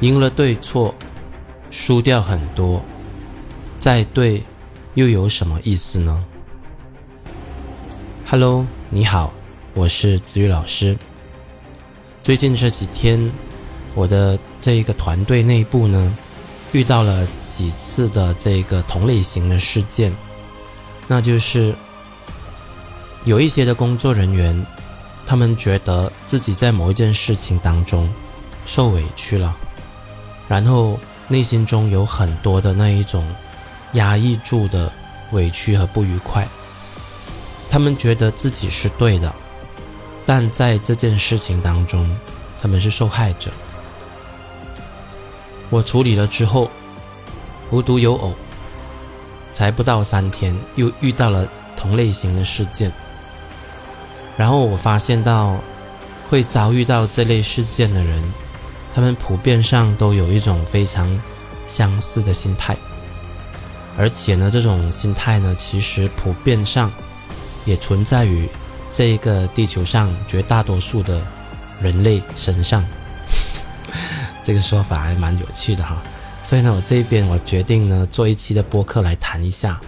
赢了对错，输掉很多，再对又有什么意思呢？Hello，你好，我是子宇老师。最近这几天，我的这一个团队内部呢，遇到了几次的这个同类型的事件，那就是有一些的工作人员，他们觉得自己在某一件事情当中受委屈了。然后内心中有很多的那一种压抑住的委屈和不愉快，他们觉得自己是对的，但在这件事情当中，他们是受害者。我处理了之后，无独有偶，才不到三天，又遇到了同类型的事件。然后我发现到，会遭遇到这类事件的人。他们普遍上都有一种非常相似的心态，而且呢，这种心态呢，其实普遍上也存在于这个地球上绝大多数的人类身上。这个说法还蛮有趣的哈。所以呢，我这边我决定呢，做一期的播客来谈一下，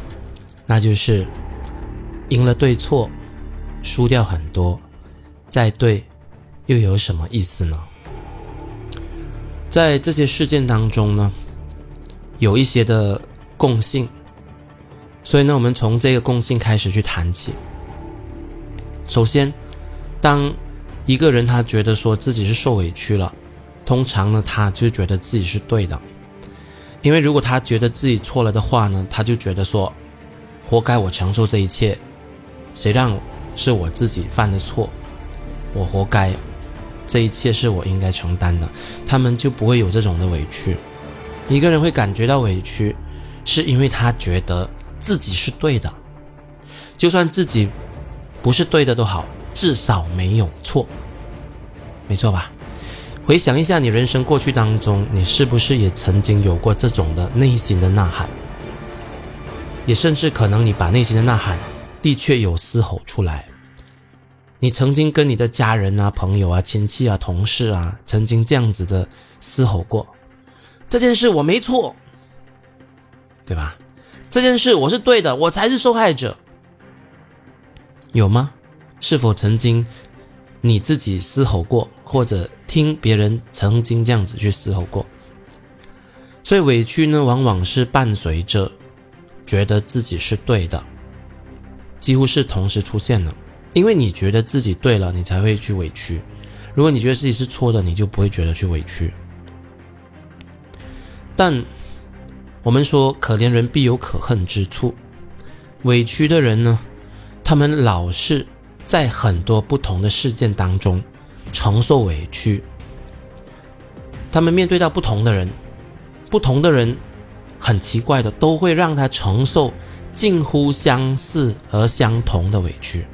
那就是赢了对错，输掉很多，再对又有什么意思呢？在这些事件当中呢，有一些的共性，所以呢，我们从这个共性开始去谈起。首先，当一个人他觉得说自己是受委屈了，通常呢，他就觉得自己是对的，因为如果他觉得自己错了的话呢，他就觉得说，活该我承受这一切，谁让是我自己犯的错，我活该。这一切是我应该承担的，他们就不会有这种的委屈。一个人会感觉到委屈，是因为他觉得自己是对的，就算自己不是对的都好，至少没有错，没错吧？回想一下你人生过去当中，你是不是也曾经有过这种的内心的呐喊？也甚至可能你把内心的呐喊的确有嘶吼出来。你曾经跟你的家人啊、朋友啊、亲戚啊、同事啊，曾经这样子的嘶吼过，这件事我没错，对吧？这件事我是对的，我才是受害者，有吗？是否曾经你自己嘶吼过，或者听别人曾经这样子去嘶吼过？所以委屈呢，往往是伴随着觉得自己是对的，几乎是同时出现了。因为你觉得自己对了，你才会去委屈；如果你觉得自己是错的，你就不会觉得去委屈。但我们说，可怜人必有可恨之处。委屈的人呢，他们老是在很多不同的事件当中承受委屈。他们面对到不同的人，不同的人很奇怪的都会让他承受近乎相似而相同的委屈。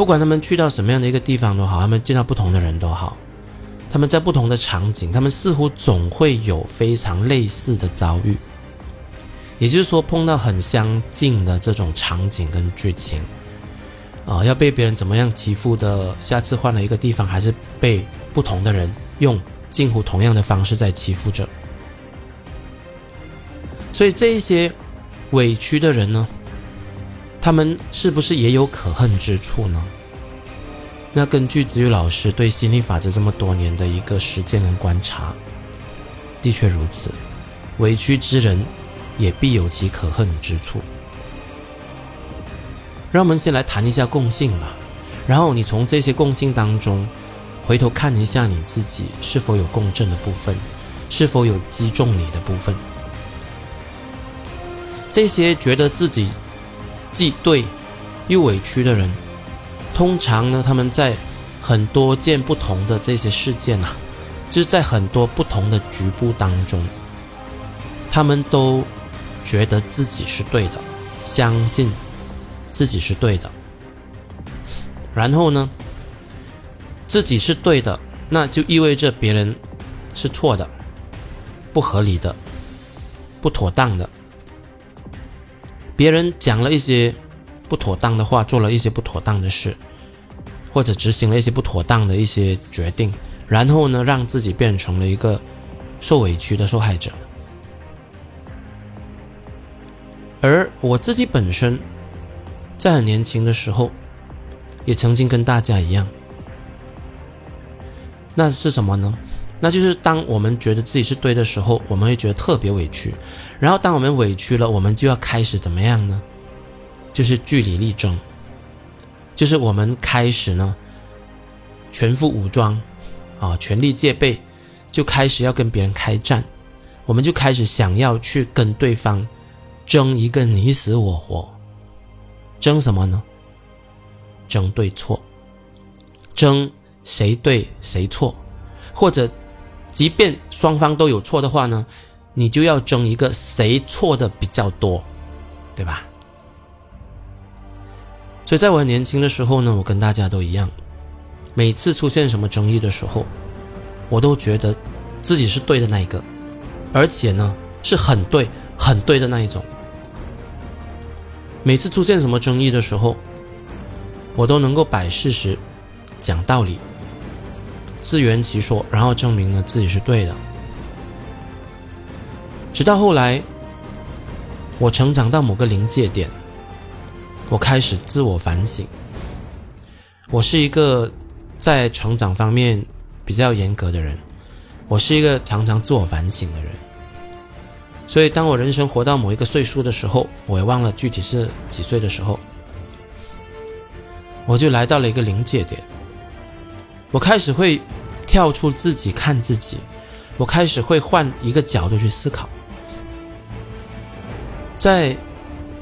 不管他们去到什么样的一个地方都好，他们见到不同的人都好，他们在不同的场景，他们似乎总会有非常类似的遭遇。也就是说，碰到很相近的这种场景跟剧情，啊，要被别人怎么样欺负的，下次换了一个地方，还是被不同的人用近乎同样的方式在欺负着。所以这一些委屈的人呢？他们是不是也有可恨之处呢？那根据子宇老师对心理法则这么多年的一个实践跟观察，的确如此。委屈之人也必有其可恨之处。让我们先来谈一下共性吧，然后你从这些共性当中回头看一下你自己是否有共振的部分，是否有击中你的部分。这些觉得自己。既对又委屈的人，通常呢，他们在很多件不同的这些事件啊，就是在很多不同的局部当中，他们都觉得自己是对的，相信自己是对的。然后呢，自己是对的，那就意味着别人是错的、不合理的、不妥当的。别人讲了一些不妥当的话，做了一些不妥当的事，或者执行了一些不妥当的一些决定，然后呢，让自己变成了一个受委屈的受害者。而我自己本身，在很年轻的时候，也曾经跟大家一样，那是什么呢？那就是当我们觉得自己是对的时候，我们会觉得特别委屈。然后当我们委屈了，我们就要开始怎么样呢？就是据理力争，就是我们开始呢，全副武装，啊，全力戒备，就开始要跟别人开战，我们就开始想要去跟对方。争一个你死我活，争什么呢？争对错，争谁对谁错，或者，即便双方都有错的话呢，你就要争一个谁错的比较多，对吧？所以在我很年轻的时候呢，我跟大家都一样，每次出现什么争议的时候，我都觉得自己是对的那一个，而且呢是很对很对的那一种。每次出现什么争议的时候，我都能够摆事实、讲道理、自圆其说，然后证明呢自己是对的。直到后来，我成长到某个临界点，我开始自我反省。我是一个在成长方面比较严格的人，我是一个常常自我反省的人。所以，当我人生活到某一个岁数的时候，我也忘了具体是几岁的时候，我就来到了一个临界点。我开始会跳出自己看自己，我开始会换一个角度去思考，在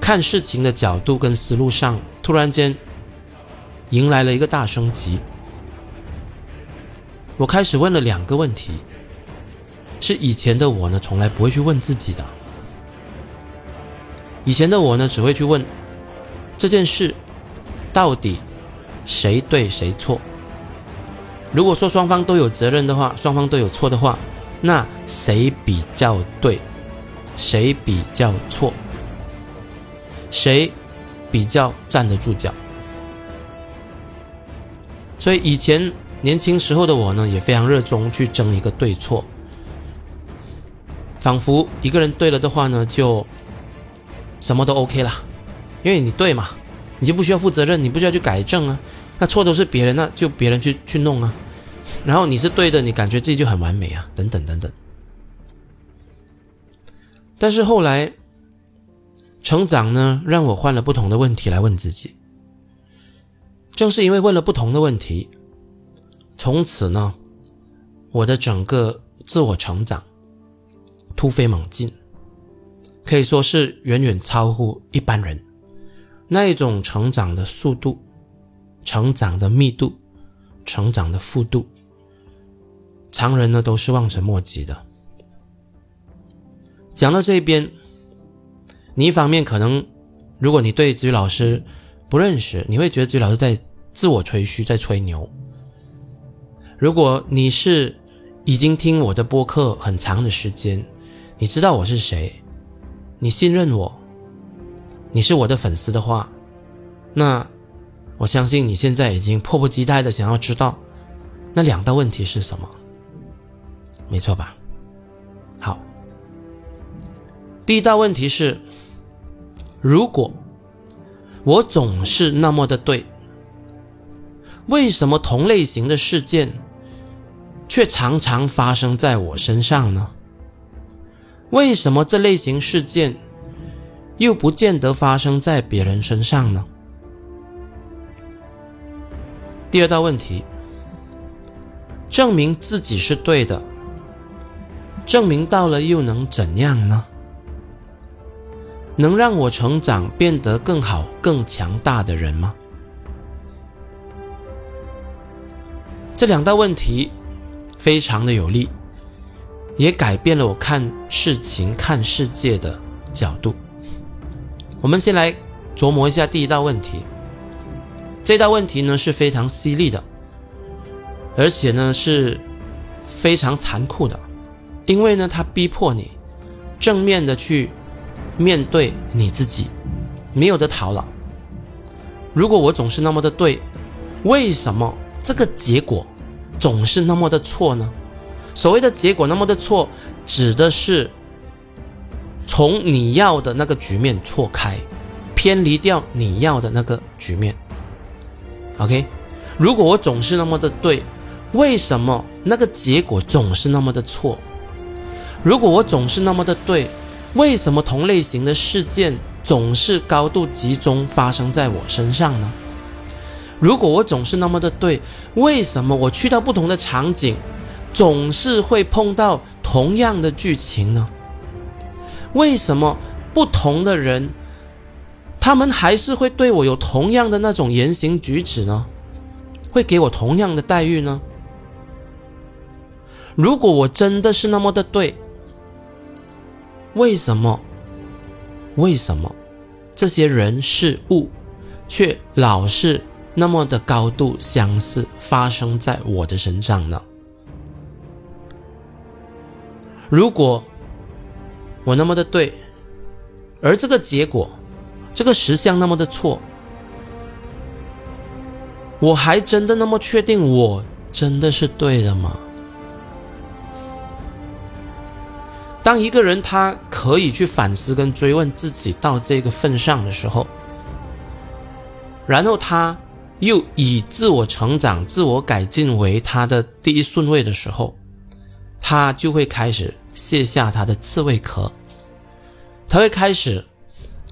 看事情的角度跟思路上，突然间迎来了一个大升级。我开始问了两个问题。是以前的我呢，从来不会去问自己的。以前的我呢，只会去问这件事到底谁对谁错。如果说双方都有责任的话，双方都有错的话，那谁比较对，谁比较错，谁比较站得住脚？所以以前年轻时候的我呢，也非常热衷去争一个对错。仿佛一个人对了的话呢，就什么都 OK 了，因为你对嘛，你就不需要负责任，你不需要去改正啊。那错都是别人，那就别人去去弄啊。然后你是对的，你感觉自己就很完美啊，等等等等。但是后来成长呢，让我换了不同的问题来问自己。正是因为问了不同的问题，从此呢，我的整个自我成长。突飞猛进，可以说是远远超乎一般人那一种成长的速度、成长的密度、成长的幅度，常人呢都是望尘莫及的。讲到这边，你一方面可能，如果你对子宇老师不认识，你会觉得子宇老师在自我吹嘘，在吹牛。如果你是已经听我的播客很长的时间，你知道我是谁？你信任我？你是我的粉丝的话，那我相信你现在已经迫不及待的想要知道那两道问题是什么，没错吧？好，第一道问题是：如果我总是那么的对，为什么同类型的事件却常常发生在我身上呢？为什么这类型事件又不见得发生在别人身上呢？第二道问题：证明自己是对的，证明到了又能怎样呢？能让我成长变得更好、更强大的人吗？这两道问题非常的有利。也改变了我看事情、看世界的角度。我们先来琢磨一下第一道问题。这道问题呢是非常犀利的，而且呢是非常残酷的，因为呢它逼迫你正面的去面对你自己，没有得逃了。如果我总是那么的对，为什么这个结果总是那么的错呢？所谓的结果那么的错，指的是从你要的那个局面错开，偏离掉你要的那个局面。OK，如果我总是那么的对，为什么那个结果总是那么的错？如果我总是那么的对，为什么同类型的事件总是高度集中发生在我身上呢？如果我总是那么的对，为什么我去到不同的场景？总是会碰到同样的剧情呢？为什么不同的人，他们还是会对我有同样的那种言行举止呢？会给我同样的待遇呢？如果我真的是那么的对，为什么？为什么这些人事物却老是那么的高度相似，发生在我的身上呢？如果我那么的对，而这个结果，这个实相那么的错，我还真的那么确定我真的是对的吗？当一个人他可以去反思跟追问自己到这个份上的时候，然后他又以自我成长、自我改进为他的第一顺位的时候。他就会开始卸下他的刺猬壳，他会开始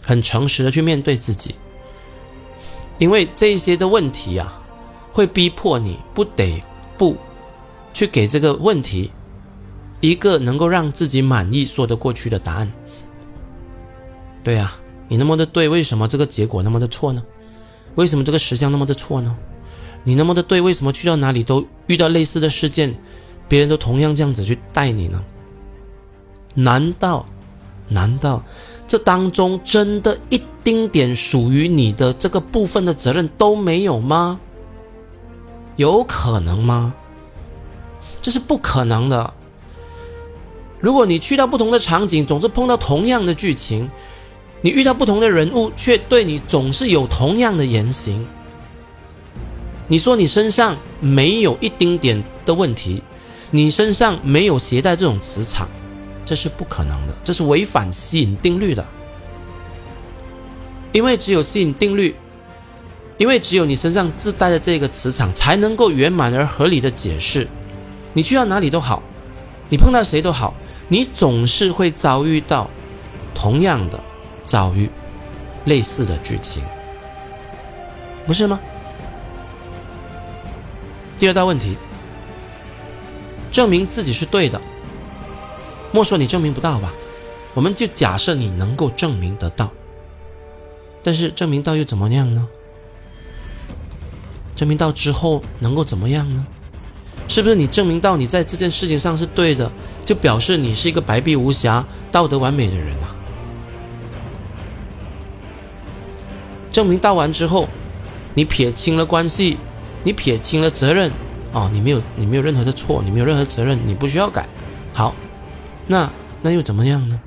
很诚实的去面对自己，因为这些的问题啊，会逼迫你不得不去给这个问题一个能够让自己满意、说得过去的答案。对呀，你那么的对，为什么这个结果那么的错呢？为什么这个实相那么的错呢？你那么的对，为什么去到哪里都遇到类似的事件？别人都同样这样子去待你呢？难道，难道这当中真的一丁点属于你的这个部分的责任都没有吗？有可能吗？这是不可能的。如果你去到不同的场景，总是碰到同样的剧情，你遇到不同的人物，却对你总是有同样的言行，你说你身上没有一丁点的问题？你身上没有携带这种磁场，这是不可能的，这是违反吸引定律的。因为只有吸引定律，因为只有你身上自带的这个磁场，才能够圆满而合理的解释。你去到哪里都好，你碰到谁都好，你总是会遭遇到同样的遭遇，类似的剧情，不是吗？第二道问题。证明自己是对的，莫说你证明不到吧，我们就假设你能够证明得到。但是证明到又怎么样呢？证明到之后能够怎么样呢？是不是你证明到你在这件事情上是对的，就表示你是一个白璧无瑕、道德完美的人啊？证明到完之后，你撇清了关系，你撇清了责任。哦，你没有，你没有任何的错，你没有任何责任，你不需要改。好，那那又怎么样呢？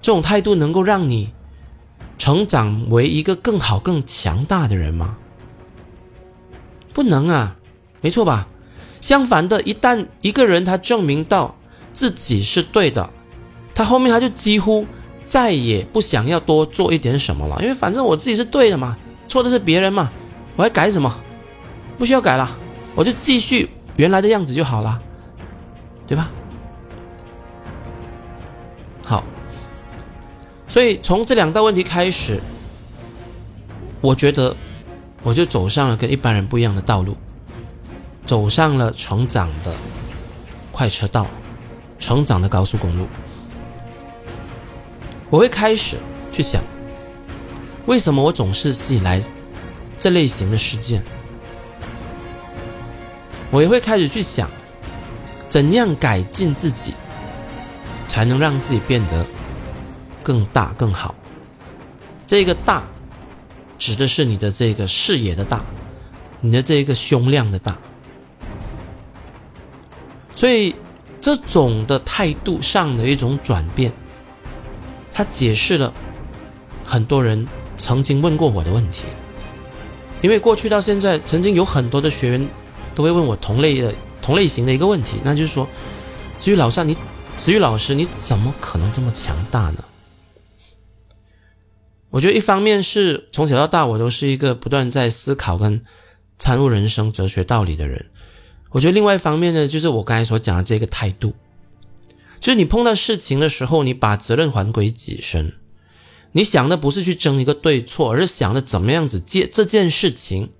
这种态度能够让你成长为一个更好、更强大的人吗？不能啊，没错吧？相反的，一旦一个人他证明到自己是对的，他后面他就几乎再也不想要多做一点什么了，因为反正我自己是对的嘛，错的是别人嘛，我还改什么？不需要改了。我就继续原来的样子就好了，对吧？所以从这两道问题开始，我觉得我就走上了跟一般人不一样的道路，走上了成长的快车道，成长的高速公路。我会开始去想，为什么我总是吸引来这类型的事件？我也会开始去想，怎样改进自己，才能让自己变得更大更好。这个大，指的是你的这个视野的大，你的这个胸量的大。所以，这种的态度上的一种转变，它解释了很多人曾经问过我的问题。因为过去到现在，曾经有很多的学员。都会问我同类的同类型的一个问题，那就是说，子玉老师，你子玉老师你怎么可能这么强大呢？我觉得一方面是从小到大我都是一个不断在思考跟参悟人生哲学道理的人。我觉得另外一方面呢，就是我刚才所讲的这个态度，就是你碰到事情的时候，你把责任还归己身，你想的不是去争一个对错，而是想着怎么样子借这件事情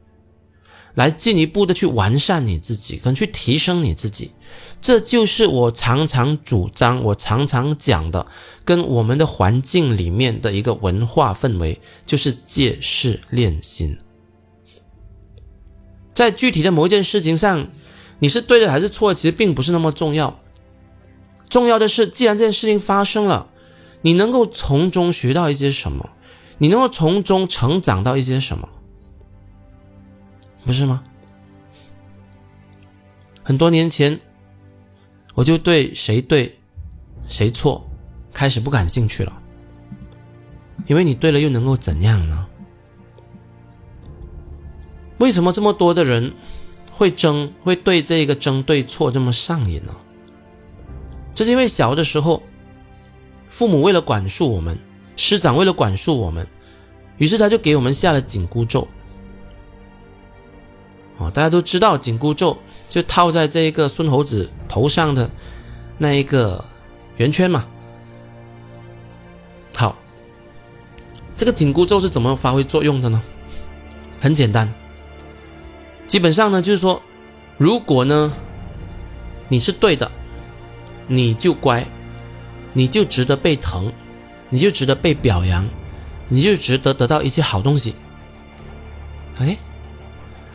来进一步的去完善你自己，跟去提升你自己。这就是我常常主张，我常常讲的，跟我们的环境里面的一个文化氛围，就是借势练心。在具体的某一件事情上，你是对的还是错的，其实并不是那么重要。重要的是，既然这件事情发生了，你能够从中学到一些什么，你能够从中成长到一些什么，不是吗？很多年前。我就对谁对，谁错，开始不感兴趣了。因为你对了又能够怎样呢？为什么这么多的人会争，会对这个争对错这么上瘾呢？这是因为小的时候，父母为了管束我们，师长为了管束我们，于是他就给我们下了紧箍咒。哦，大家都知道紧箍咒。就套在这一个孙猴子头上的那一个圆圈嘛。这个紧箍咒是怎么发挥作用的呢？很简单，基本上呢就是说，如果呢你是对的，你就乖，你就值得被疼，你就值得被表扬，你就值得得到一些好东西。哎，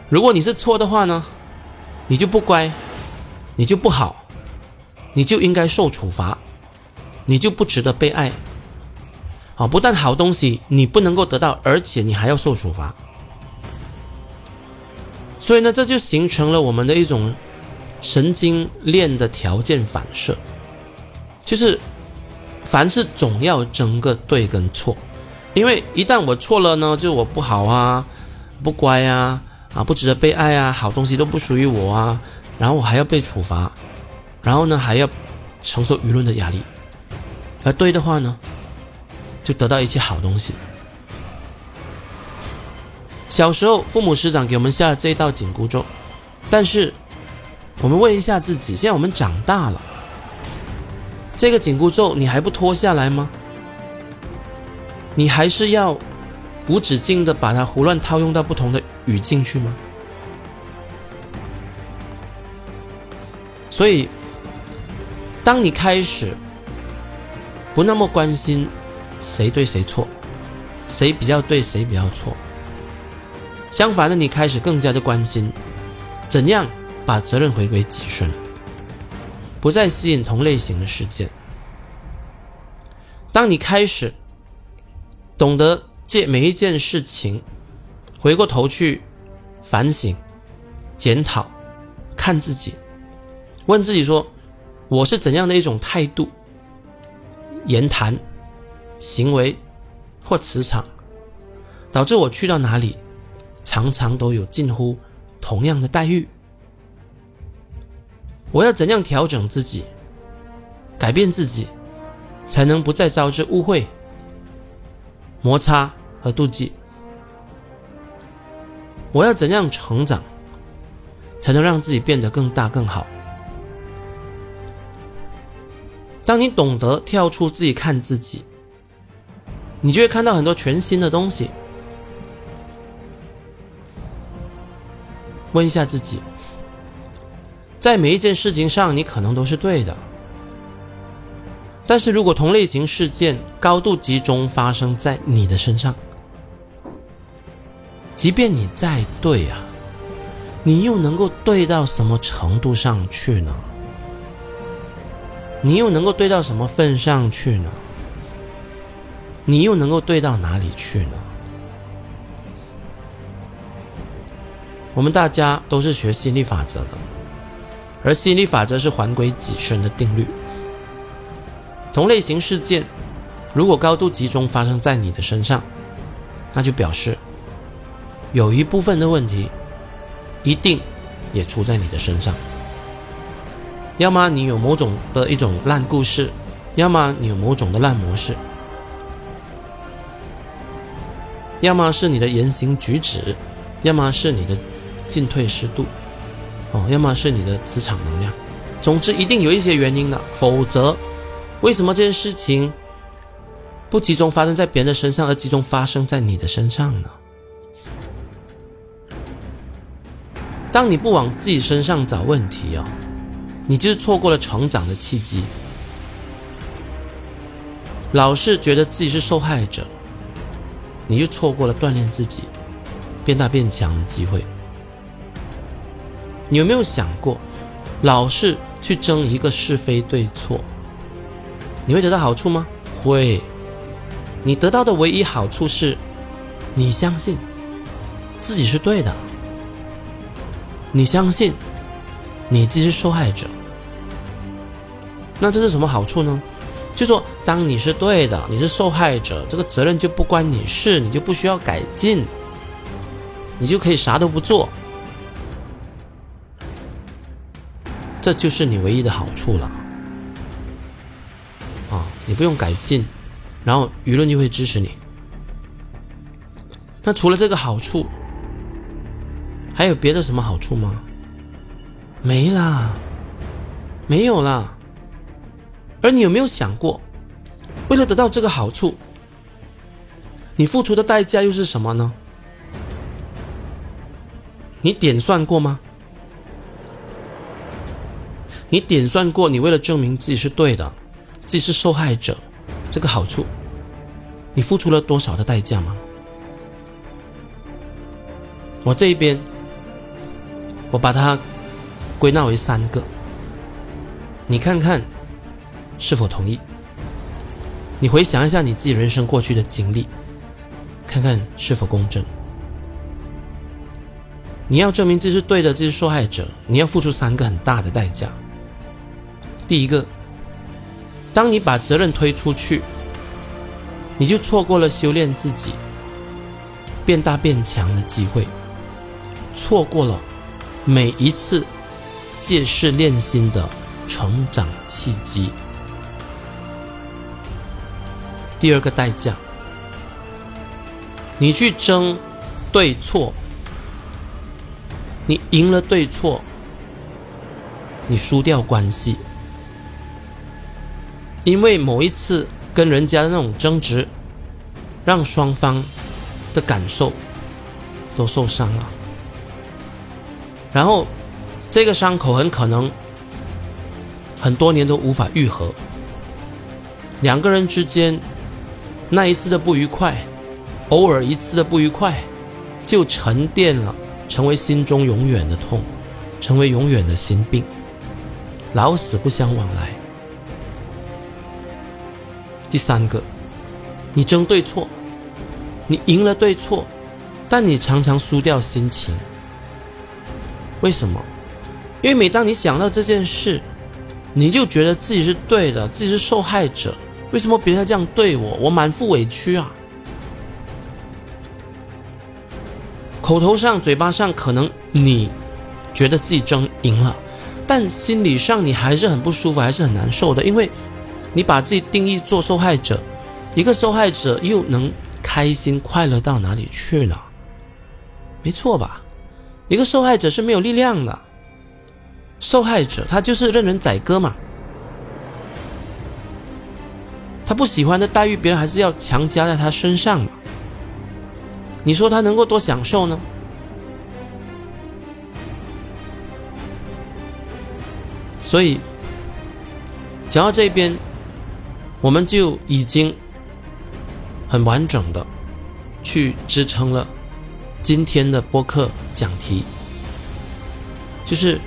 如果你是错的话呢？你就不乖，你就不好，你就应该受处罚，你就不值得被爱。啊，不但好东西你不能够得到，而且你还要受处罚。所以呢，这就形成了我们的一种神经链的条件反射，就是凡事总要争个对跟错，因为一旦我错了呢，就我不好啊，不乖啊。啊，不值得被爱啊，好东西都不属于我啊，然后我还要被处罚，然后呢还要承受舆论的压力，而对的话呢，就得到一些好东西。小时候父母师长给我们下了这一道紧箍咒，但是我们问一下自己，现在我们长大了，这个紧箍咒你还不脱下来吗？你还是要无止境的把它胡乱套用到不同的。语境去吗？所以，当你开始不那么关心谁对谁错，谁比较对谁比较错，相反的，你开始更加的关心怎样把责任回归己身，不再吸引同类型的事件。当你开始懂得借每一件事情。回过头去反省、检讨、看自己，问自己说：“我是怎样的一种态度、言谈、行为或磁场，导致我去到哪里，常常都有近乎同样的待遇？我要怎样调整自己、改变自己，才能不再招致误会、摩擦和妒忌？”我要怎样成长，才能让自己变得更大更好？当你懂得跳出自己看自己，你就会看到很多全新的东西。问一下自己，在每一件事情上，你可能都是对的，但是如果同类型事件高度集中发生在你的身上，即便你再对啊，你又能够对到什么程度上去呢？你又能够对到什么份上去呢？你又能够对到哪里去呢？我们大家都是学心理法则的，而心理法则是还归己身的定律。同类型事件如果高度集中发生在你的身上，那就表示。有一部分的问题，一定也出在你的身上。要么你有某种的一种烂故事，要么你有某种的烂模式，要么是你的言行举止，要么是你的进退失度，哦，要么是你的磁场能量。总之，一定有一些原因的，否则，为什么这件事情不集中发生在别人的身上，而集中发生在你的身上呢？当你不往自己身上找问题哦，你就是错过了成长的契机。老是觉得自己是受害者，你就错过了锻炼自己、变大变强的机会。你有没有想过，老是？去争一个是非对错，你会得到好处吗？会。你得到的唯一好处是，你相信自己是对的，你相信你自己是受害者。那这是什么好处呢？就说当你是对的，你是受害者，这个责任就不关你事，你就不需要改进，你就可以啥都不做。这就是你唯一的好处了，啊，你不用改进，然后舆论就会支持你。那除了这个好处，还有别的什么好处吗？没啦，没有啦。而你有没有想过，为了得到这个好处，你付出的代价又是什么呢？你点算过吗？你点算过，你为了证明自己是对的，自己是受害者，这个好处，你付出了多少的代价吗？我这一边，我把它归纳为三个，你看看是否同意？你回想一下你自己人生过去的经历，看看是否公正？你要证明自己是对的，这是受害者，你要付出三个很大的代价。第一个，当你把责任推出去，你就错过了修炼自己、变大变强的机会，错过了每一次借势练心的成长契机。第二个代价，你去争对错，你赢了对错，你输掉关系。因为某一次跟人家的那种争执，让双方的感受都受伤了，然后这个伤口很可能很多年都无法愈合。两个人之间那一次的不愉快，偶尔一次的不愉快，就沉淀了，成为心中永远的痛，成为永远的心病，老死不相往来。第三个，你争对错，你赢了对错，但你常常输掉心情。为什么？因为每当你想到这件事，你就觉得自己是对的，自己是受害者。为什么别人要这样对我？我满腹委屈啊！口头上、嘴巴上可能你觉得自己争赢了，但心理上你还是很不舒服，还是很难受的，因为。你把自己定义做受害者，一个受害者又能开心快乐到哪里去呢？没错吧？一个受害者是没有力量的，受害者他就是任人宰割嘛。他不喜欢的待遇，别人还是要强加在他身上嘛。你说他能够多享受呢？所以讲到这边。我们就已经很完整的去支撑了今天的播客讲题，就是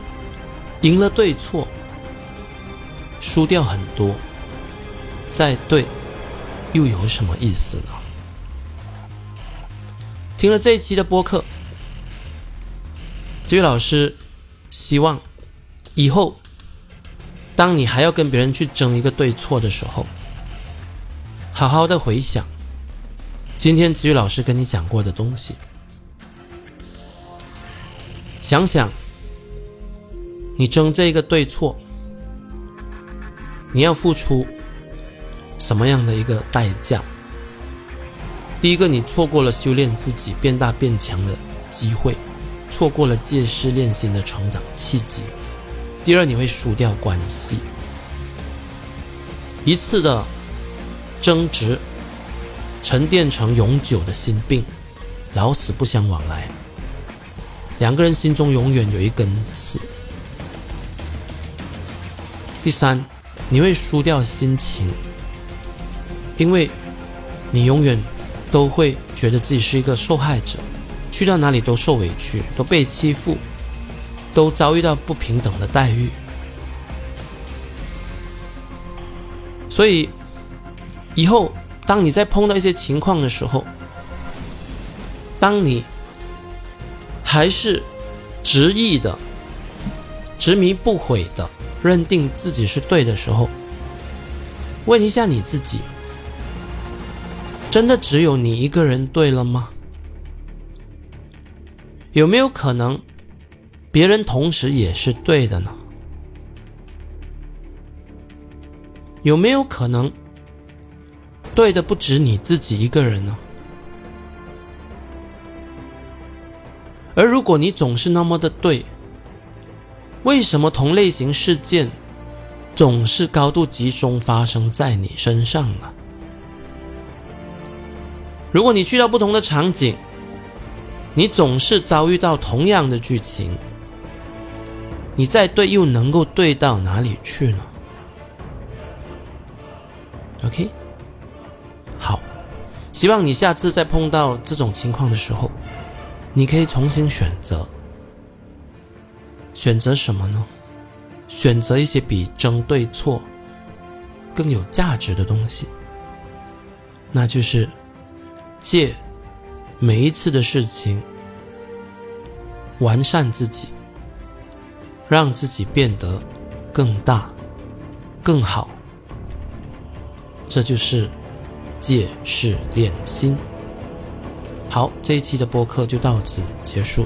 赢了对错，输掉很多，再对又有什么意思呢？听了这一期的播客，这位老师希望以后当你还要跟别人去争一个对错的时候，好好的回想今天子宇老师跟你讲过的东西，想想你争这个对错，你要付出什么样的一个代价？第一个，你错过了修炼自己变大变强的机会，错过了借势练心的成长契机。第二，你会输掉关系，一次的争执沉淀成永久的心病，老死不相往来。两个人心中永远有一根刺。第三，你会输掉心情，因为你永远都会觉得自己是一个受害者，去到哪里都受委屈，都被欺负。都遭遇到不平等的待遇，所以以后当你在碰到一些情况的时候，当你还是执意的、执迷不悔的认定自己是对的时候，问一下你自己：真的只有你一个人对了吗？有没有可能？别人同时也是对的呢？有没有可能对的不止你自己一个人呢？而如果你总是那么的对，为什么同类型事件总是高度集中发生在你身上呢？如果你去到不同的场景，你总是遭遇到同样的剧情。你再对又能够对到哪里去呢？OK，好，希望你下次再碰到这种情况的时候，你可以重新选择，选择什么呢？选择一些比争对错更有价值的东西，那就是借每一次的事情完善自己。让自己变得更大、更好，这就是借势练心。好，这一期的播客就到此结束。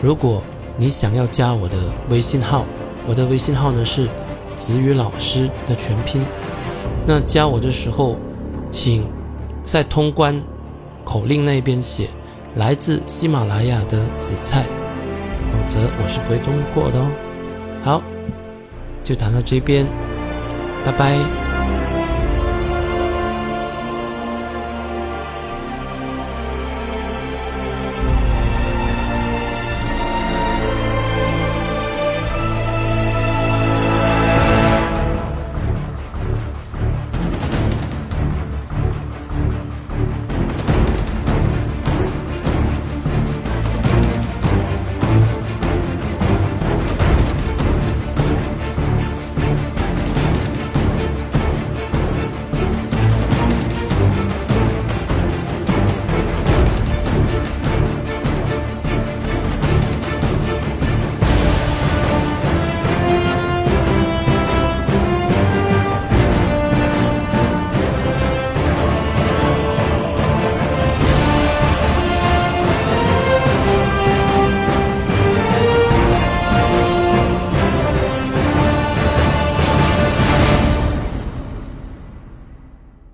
如果你想要加我的微信号，我的微信号呢是子宇老师的全拼。那加我的时候，请在通关口令那边写“来自喜马拉雅的紫菜”，否则我是不会通过的哦。好，就谈到这边，拜拜。